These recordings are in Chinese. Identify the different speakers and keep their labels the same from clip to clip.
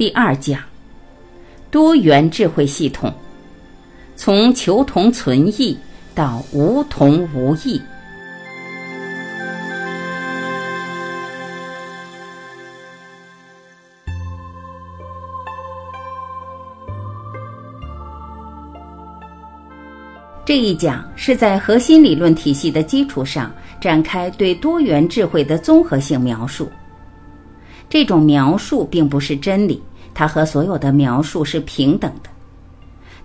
Speaker 1: 第二讲，多元智慧系统，从求同存异到无同无异。这一讲是在核心理论体系的基础上展开对多元智慧的综合性描述。这种描述并不是真理，它和所有的描述是平等的，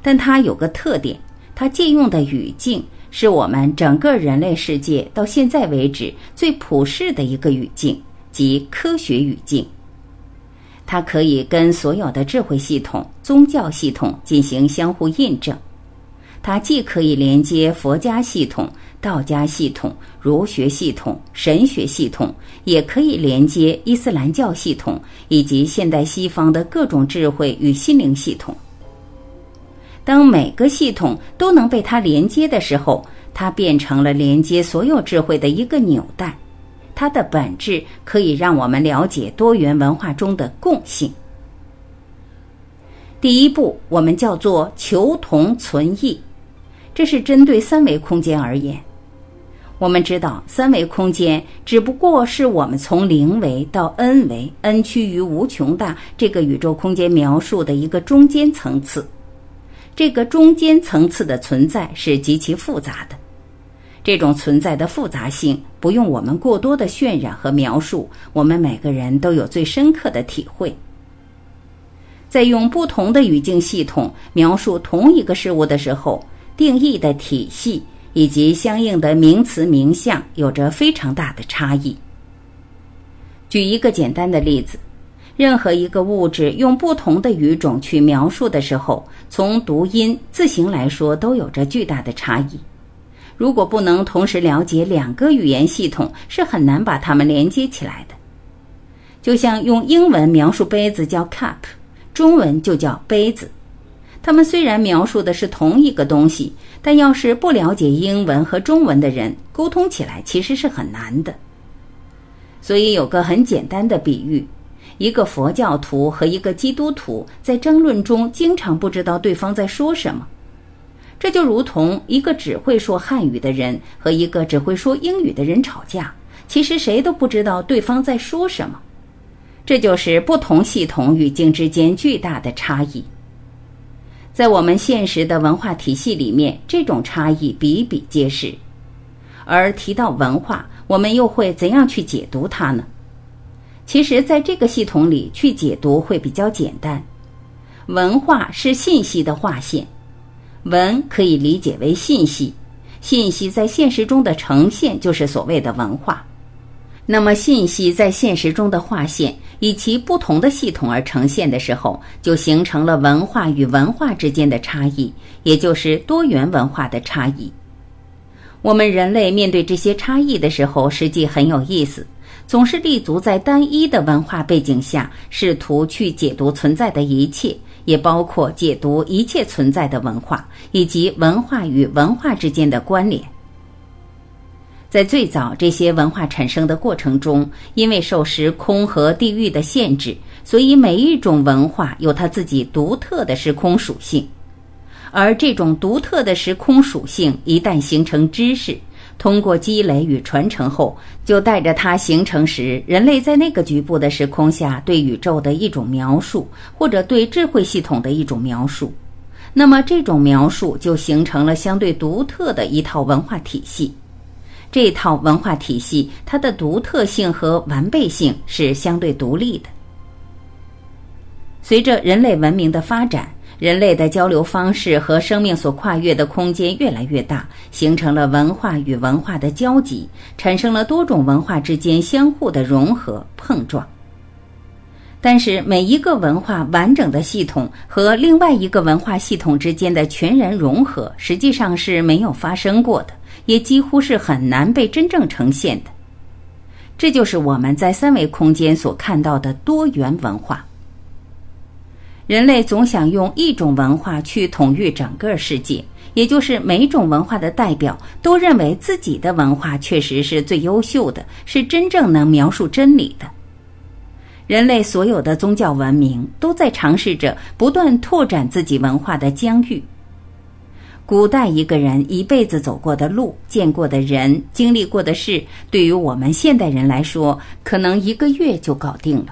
Speaker 1: 但它有个特点，它借用的语境是我们整个人类世界到现在为止最普世的一个语境，即科学语境。它可以跟所有的智慧系统、宗教系统进行相互印证。它既可以连接佛家系统、道家系统、儒学系统、神学系统，也可以连接伊斯兰教系统以及现代西方的各种智慧与心灵系统。当每个系统都能被它连接的时候，它变成了连接所有智慧的一个纽带。它的本质可以让我们了解多元文化中的共性。第一步，我们叫做求同存异。这是针对三维空间而言。我们知道，三维空间只不过是我们从零维到 n 维，n 趋于无穷大这个宇宙空间描述的一个中间层次。这个中间层次的存在是极其复杂的。这种存在的复杂性不用我们过多的渲染和描述，我们每个人都有最深刻的体会。在用不同的语境系统描述同一个事物的时候。定义的体系以及相应的名词名相有着非常大的差异。举一个简单的例子，任何一个物质用不同的语种去描述的时候，从读音、字形来说都有着巨大的差异。如果不能同时了解两个语言系统，是很难把它们连接起来的。就像用英文描述杯子叫 cup，中文就叫杯子。他们虽然描述的是同一个东西，但要是不了解英文和中文的人，沟通起来其实是很难的。所以有个很简单的比喻：一个佛教徒和一个基督徒在争论中，经常不知道对方在说什么。这就如同一个只会说汉语的人和一个只会说英语的人吵架，其实谁都不知道对方在说什么。这就是不同系统语境之间巨大的差异。在我们现实的文化体系里面，这种差异比比皆是。而提到文化，我们又会怎样去解读它呢？其实，在这个系统里去解读会比较简单。文化是信息的划线，文可以理解为信息，信息在现实中的呈现就是所谓的文化。那么，信息在现实中的划线以其不同的系统而呈现的时候，就形成了文化与文化之间的差异，也就是多元文化的差异。我们人类面对这些差异的时候，实际很有意思，总是立足在单一的文化背景下，试图去解读存在的一切，也包括解读一切存在的文化以及文化与文化之间的关联。在最早这些文化产生的过程中，因为受时空和地域的限制，所以每一种文化有它自己独特的时空属性。而这种独特的时空属性一旦形成知识，通过积累与传承后，就带着它形成时人类在那个局部的时空下对宇宙的一种描述，或者对智慧系统的一种描述。那么这种描述就形成了相对独特的一套文化体系。这套文化体系，它的独特性和完备性是相对独立的。随着人类文明的发展，人类的交流方式和生命所跨越的空间越来越大，形成了文化与文化的交集，产生了多种文化之间相互的融合碰撞。但是，每一个文化完整的系统和另外一个文化系统之间的全然融合，实际上是没有发生过的。也几乎是很难被真正呈现的，这就是我们在三维空间所看到的多元文化。人类总想用一种文化去统御整个世界，也就是每种文化的代表都认为自己的文化确实是最优秀的，是真正能描述真理的。人类所有的宗教文明都在尝试着不断拓展自己文化的疆域。古代一个人一辈子走过的路、见过的人、经历过的事，对于我们现代人来说，可能一个月就搞定了。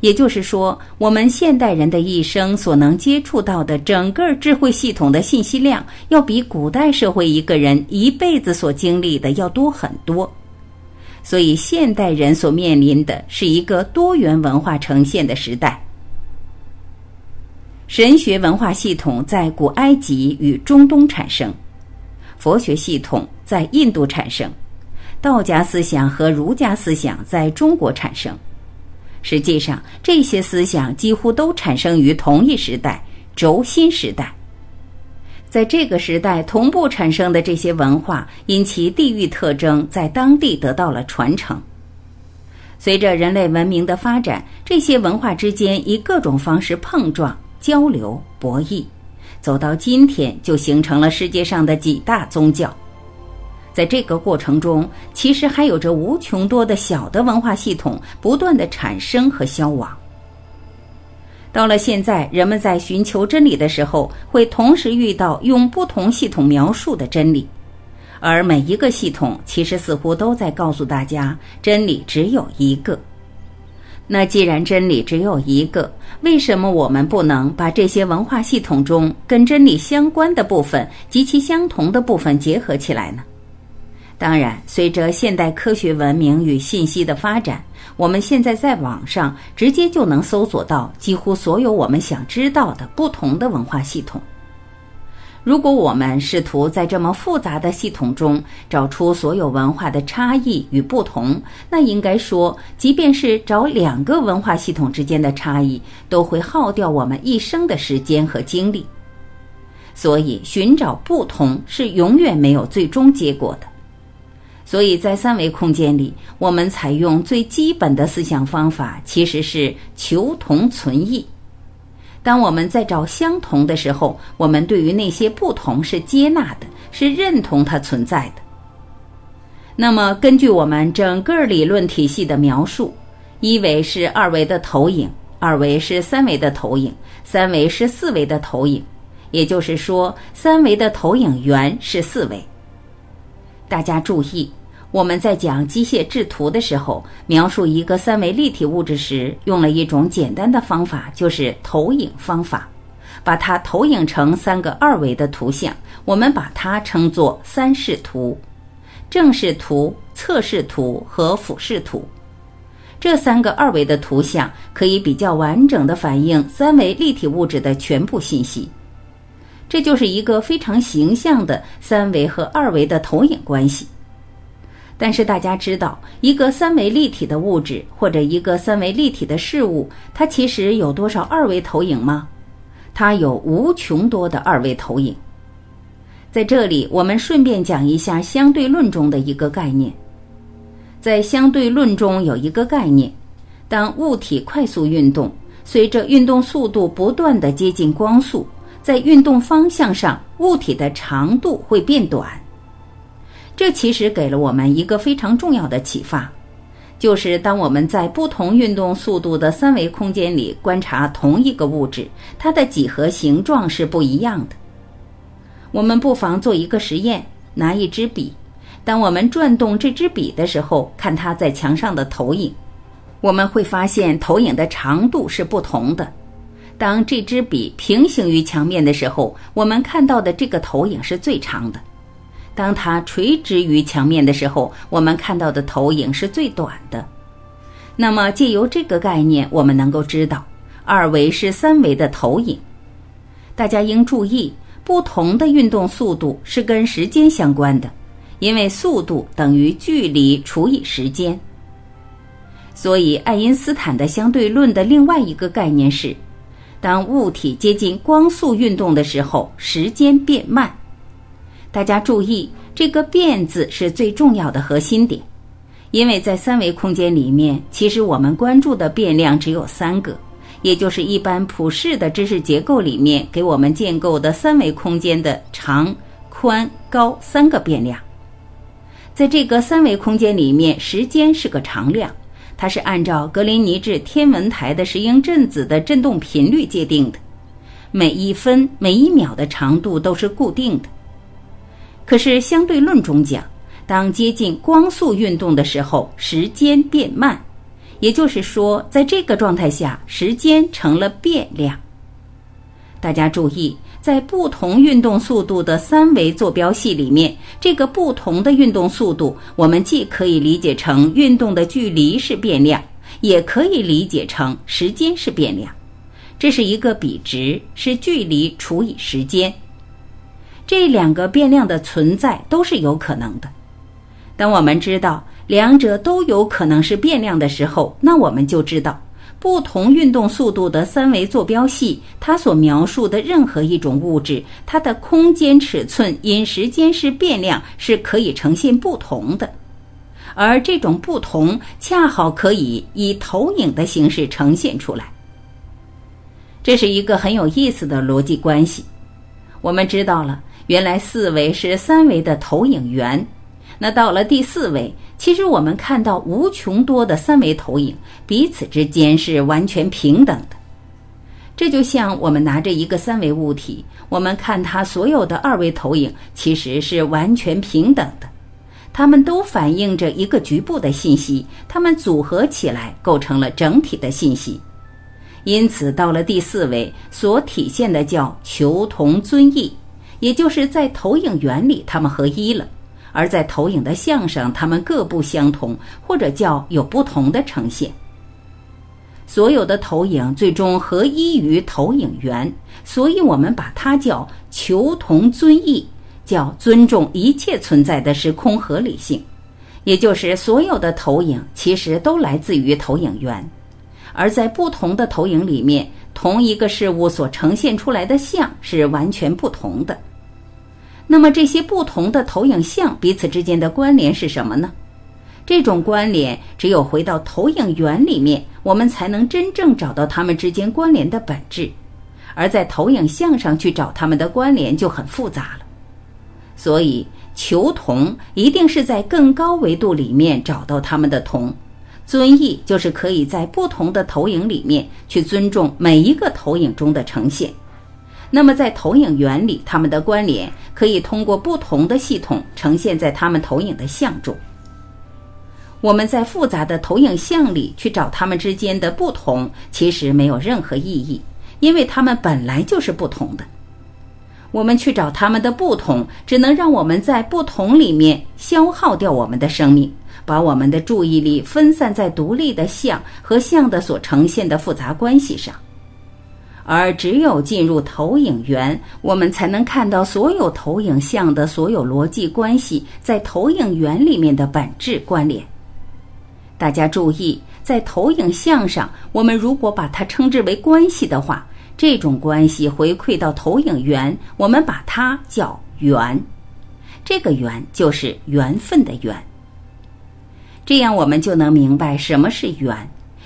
Speaker 1: 也就是说，我们现代人的一生所能接触到的整个智慧系统的信息量，要比古代社会一个人一辈子所经历的要多很多。所以，现代人所面临的是一个多元文化呈现的时代。神学文化系统在古埃及与中东产生，佛学系统在印度产生，道家思想和儒家思想在中国产生。实际上，这些思想几乎都产生于同一时代——轴心时代。在这个时代同步产生的这些文化，因其地域特征，在当地得到了传承。随着人类文明的发展，这些文化之间以各种方式碰撞。交流博弈，走到今天就形成了世界上的几大宗教。在这个过程中，其实还有着无穷多的小的文化系统不断的产生和消亡。到了现在，人们在寻求真理的时候，会同时遇到用不同系统描述的真理，而每一个系统其实似乎都在告诉大家，真理只有一个。那既然真理只有一个，为什么我们不能把这些文化系统中跟真理相关的部分及其相同的部分结合起来呢？当然，随着现代科学文明与信息的发展，我们现在在网上直接就能搜索到几乎所有我们想知道的不同的文化系统。如果我们试图在这么复杂的系统中找出所有文化的差异与不同，那应该说，即便是找两个文化系统之间的差异，都会耗掉我们一生的时间和精力。所以，寻找不同是永远没有最终结果的。所以在三维空间里，我们采用最基本的思想方法，其实是求同存异。当我们在找相同的时候，我们对于那些不同是接纳的，是认同它存在的。那么，根据我们整个理论体系的描述，一维是二维的投影，二维是三维的投影，三维是四维的投影。也就是说，三维的投影源是四维。大家注意。我们在讲机械制图的时候，描述一个三维立体物质时，用了一种简单的方法，就是投影方法，把它投影成三个二维的图像。我们把它称作三视图：正视图、侧视图和俯视图。这三个二维的图像可以比较完整的反映三维立体物质的全部信息。这就是一个非常形象的三维和二维的投影关系。但是大家知道，一个三维立体的物质或者一个三维立体的事物，它其实有多少二维投影吗？它有无穷多的二维投影。在这里，我们顺便讲一下相对论中的一个概念。在相对论中有一个概念：当物体快速运动，随着运动速度不断的接近光速，在运动方向上，物体的长度会变短。这其实给了我们一个非常重要的启发，就是当我们在不同运动速度的三维空间里观察同一个物质，它的几何形状是不一样的。我们不妨做一个实验，拿一支笔，当我们转动这支笔的时候，看它在墙上的投影，我们会发现投影的长度是不同的。当这支笔平行于墙面的时候，我们看到的这个投影是最长的。当它垂直于墙面的时候，我们看到的投影是最短的。那么，借由这个概念，我们能够知道，二维是三维的投影。大家应注意，不同的运动速度是跟时间相关的，因为速度等于距离除以时间。所以，爱因斯坦的相对论的另外一个概念是，当物体接近光速运动的时候，时间变慢。大家注意，这个“变”字是最重要的核心点，因为在三维空间里面，其实我们关注的变量只有三个，也就是一般普世的知识结构里面给我们建构的三维空间的长、宽、高三个变量。在这个三维空间里面，时间是个常量，它是按照格林尼治天文台的石英振子的振动频率界定的，每一分每一秒的长度都是固定的。可是相对论中讲，当接近光速运动的时候，时间变慢，也就是说，在这个状态下，时间成了变量。大家注意。在不同运动速度的三维坐标系里面，这个不同的运动速度，我们既可以理解成运动的距离是变量，也可以理解成时间是变量。这是一个比值，是距离除以时间。这两个变量的存在都是有可能的。当我们知道两者都有可能是变量的时候，那我们就知道。不同运动速度的三维坐标系，它所描述的任何一种物质，它的空间尺寸因时间是变量，是可以呈现不同的。而这种不同，恰好可以以投影的形式呈现出来。这是一个很有意思的逻辑关系。我们知道了，原来四维是三维的投影源。那到了第四维，其实我们看到无穷多的三维投影，彼此之间是完全平等的。这就像我们拿着一个三维物体，我们看它所有的二维投影，其实是完全平等的。它们都反映着一个局部的信息，它们组合起来构成了整体的信息。因此，到了第四维，所体现的叫求同尊异，也就是在投影源里，它们合一了。而在投影的像上，它们各不相同，或者叫有不同的呈现。所有的投影最终合一于投影源，所以我们把它叫求同尊异，叫尊重一切存在的时空合理性。也就是所有的投影其实都来自于投影源，而在不同的投影里面，同一个事物所呈现出来的像是完全不同的。那么这些不同的投影像彼此之间的关联是什么呢？这种关联只有回到投影源里面，我们才能真正找到它们之间关联的本质。而在投影像上去找它们的关联就很复杂了。所以求同一定是在更高维度里面找到它们的同，尊异就是可以在不同的投影里面去尊重每一个投影中的呈现。那么，在投影原理，它们的关联可以通过不同的系统呈现在它们投影的像中。我们在复杂的投影像里去找它们之间的不同，其实没有任何意义，因为它们本来就是不同的。我们去找它们的不同，只能让我们在不同里面消耗掉我们的生命，把我们的注意力分散在独立的像和像的所呈现的复杂关系上。而只有进入投影源，我们才能看到所有投影像的所有逻辑关系在投影源里面的本质关联。大家注意，在投影像上，我们如果把它称之为关系的话，这种关系回馈到投影源，我们把它叫缘。这个缘就是缘分的缘。这样我们就能明白什么是缘。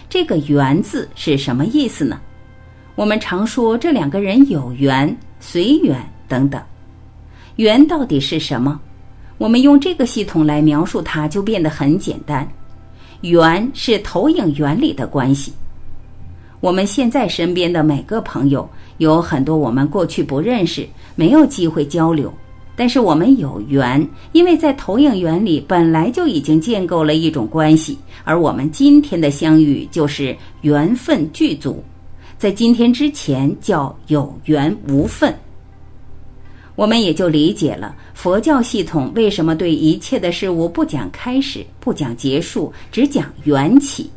Speaker 1: 这个缘字是什么意思呢？我们常说这两个人有缘、随缘等等，缘到底是什么？我们用这个系统来描述它，就变得很简单。缘是投影原理的关系。我们现在身边的每个朋友，有很多我们过去不认识，没有机会交流，但是我们有缘，因为在投影原理本来就已经建构了一种关系，而我们今天的相遇就是缘分具足。在今天之前叫有缘无分，我们也就理解了佛教系统为什么对一切的事物不讲开始，不讲结束，只讲缘起，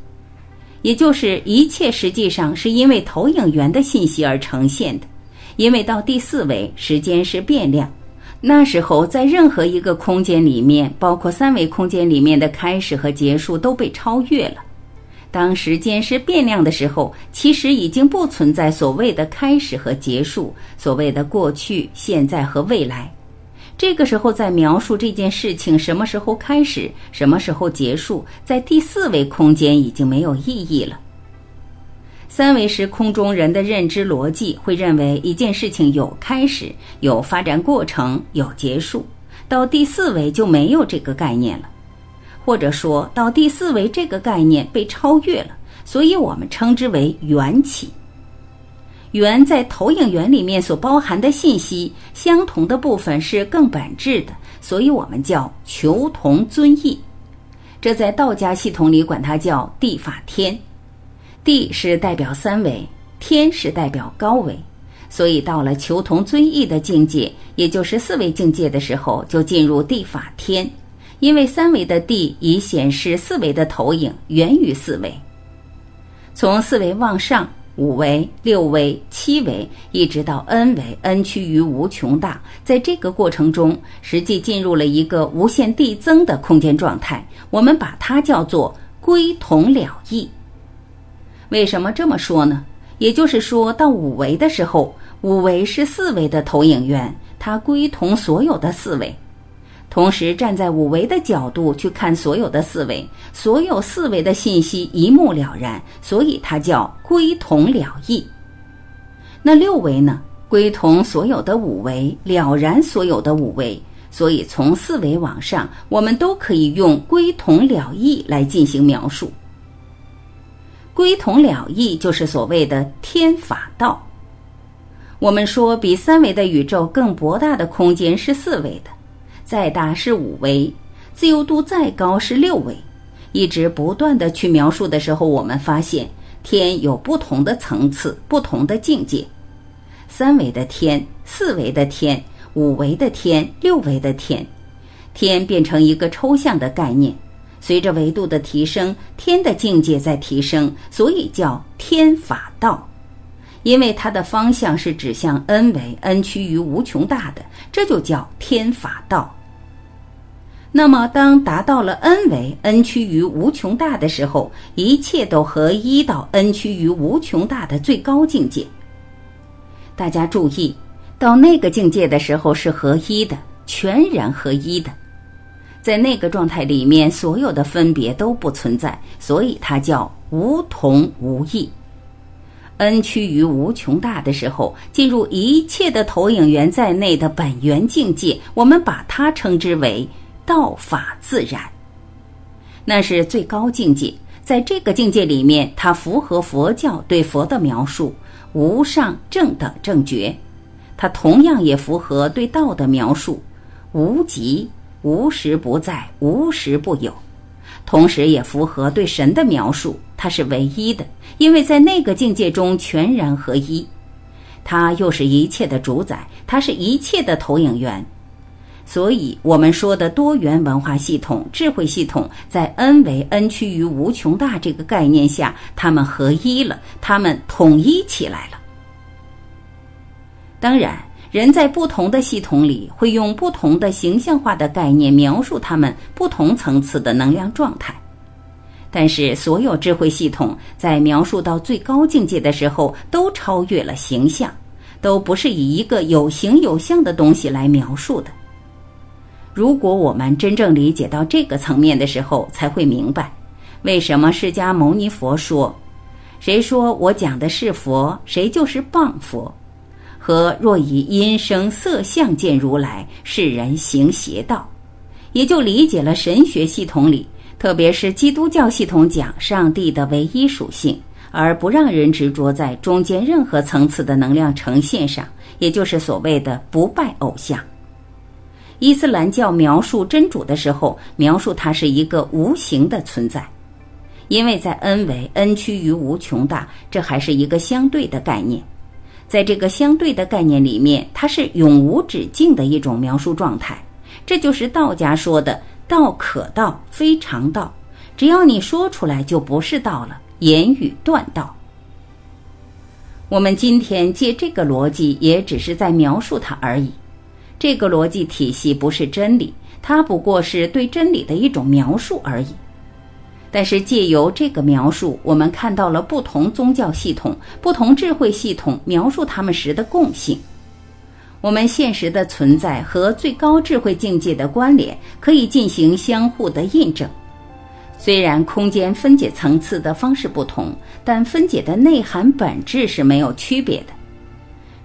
Speaker 1: 也就是一切实际上是因为投影源的信息而呈现的。因为到第四维，时间是变量，那时候在任何一个空间里面，包括三维空间里面的开始和结束都被超越了。当时间是变量的时候，其实已经不存在所谓的开始和结束，所谓的过去、现在和未来。这个时候，在描述这件事情什么时候开始、什么时候结束，在第四维空间已经没有意义了。三维时空中人的认知逻辑会认为一件事情有开始、有发展过程、有结束，到第四维就没有这个概念了。或者说到第四维这个概念被超越了，所以我们称之为缘起。缘在投影源里面所包含的信息，相同的部分是更本质的，所以我们叫求同尊异。这在道家系统里管它叫地法天。地是代表三维，天是代表高维，所以到了求同尊异的境界，也就是四维境界的时候，就进入地法天。因为三维的地已显示四维的投影，源于四维。从四维往上。五维、六维、七维，一直到 n 维，n 趋于无穷大，在这个过程中，实际进入了一个无限递增的空间状态。我们把它叫做归同了义。为什么这么说呢？也就是说到五维的时候，五维是四维的投影源，它归同所有的四维。同时站在五维的角度去看所有的四维，所有四维的信息一目了然，所以它叫归同了义。那六维呢？归同所有的五维，了然所有的五维，所以从四维往上，我们都可以用归同了义来进行描述。归同了义就是所谓的天法道。我们说比三维的宇宙更博大的空间是四维的。再大是五维，自由度再高是六维，一直不断的去描述的时候，我们发现天有不同的层次、不同的境界。三维的天、四维的天、五维的天、六维的天，天变成一个抽象的概念。随着维度的提升，天的境界在提升，所以叫天法道。因为它的方向是指向 n 维，n 趋于无穷大的，这就叫天法道。那么，当达到了 n 维 n 趋于无穷大的时候，一切都合一到 n 趋于无穷大的最高境界。大家注意，到那个境界的时候是合一的，全然合一的，在那个状态里面，所有的分别都不存在，所以它叫无同无异。n 趋于无穷大的时候，进入一切的投影源在内的本源境界，我们把它称之为。道法自然，那是最高境界。在这个境界里面，它符合佛教对佛的描述“无上正等正觉”，它同样也符合对道的描述“无极无时不在，无时不有”，同时也符合对神的描述，它是唯一的，因为在那个境界中全然合一，它又是一切的主宰，它是一切的投影源。所以，我们说的多元文化系统、智慧系统，在 n 为 n 趋于无穷大这个概念下，它们合一了，它们统一起来了。当然，人在不同的系统里，会用不同的形象化的概念描述他们不同层次的能量状态。但是，所有智慧系统在描述到最高境界的时候，都超越了形象，都不是以一个有形有相的东西来描述的。如果我们真正理解到这个层面的时候，才会明白，为什么释迦牟尼佛说：“谁说我讲的是佛，谁就是谤佛。”和若以音声色相见如来，世人行邪道，也就理解了神学系统里，特别是基督教系统讲上帝的唯一属性，而不让人执着在中间任何层次的能量呈现上，也就是所谓的不拜偶像。伊斯兰教描述真主的时候，描述它是一个无形的存在，因为在 n 为 n 趋于无穷大，这还是一个相对的概念。在这个相对的概念里面，它是永无止境的一种描述状态。这就是道家说的“道可道，非常道”，只要你说出来，就不是道了，言语断道。我们今天借这个逻辑，也只是在描述它而已。这个逻辑体系不是真理，它不过是对真理的一种描述而已。但是借由这个描述，我们看到了不同宗教系统、不同智慧系统描述他们时的共性。我们现实的存在和最高智慧境界的关联可以进行相互的印证。虽然空间分解层次的方式不同，但分解的内涵本质是没有区别的。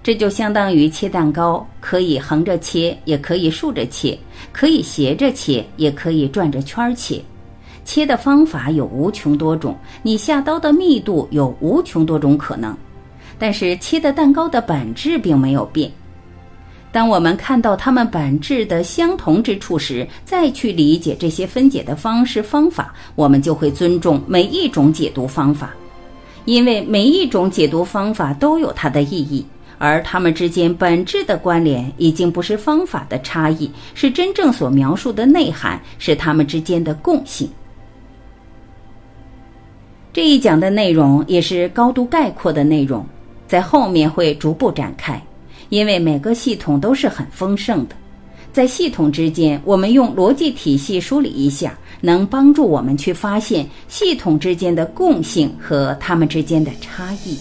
Speaker 1: 这就相当于切蛋糕，可以横着切，也可以竖着切，可以斜着切，也可以转着圈切。切的方法有无穷多种，你下刀的密度有无穷多种可能，但是切的蛋糕的本质并没有变。当我们看到它们本质的相同之处时，再去理解这些分解的方式方法，我们就会尊重每一种解读方法，因为每一种解读方法都有它的意义，而它们之间本质的关联已经不是方法的差异，是真正所描述的内涵，是它们之间的共性。这一讲的内容也是高度概括的内容，在后面会逐步展开。因为每个系统都是很丰盛的，在系统之间，我们用逻辑体系梳理一下，能帮助我们去发现系统之间的共性和它们之间的差异。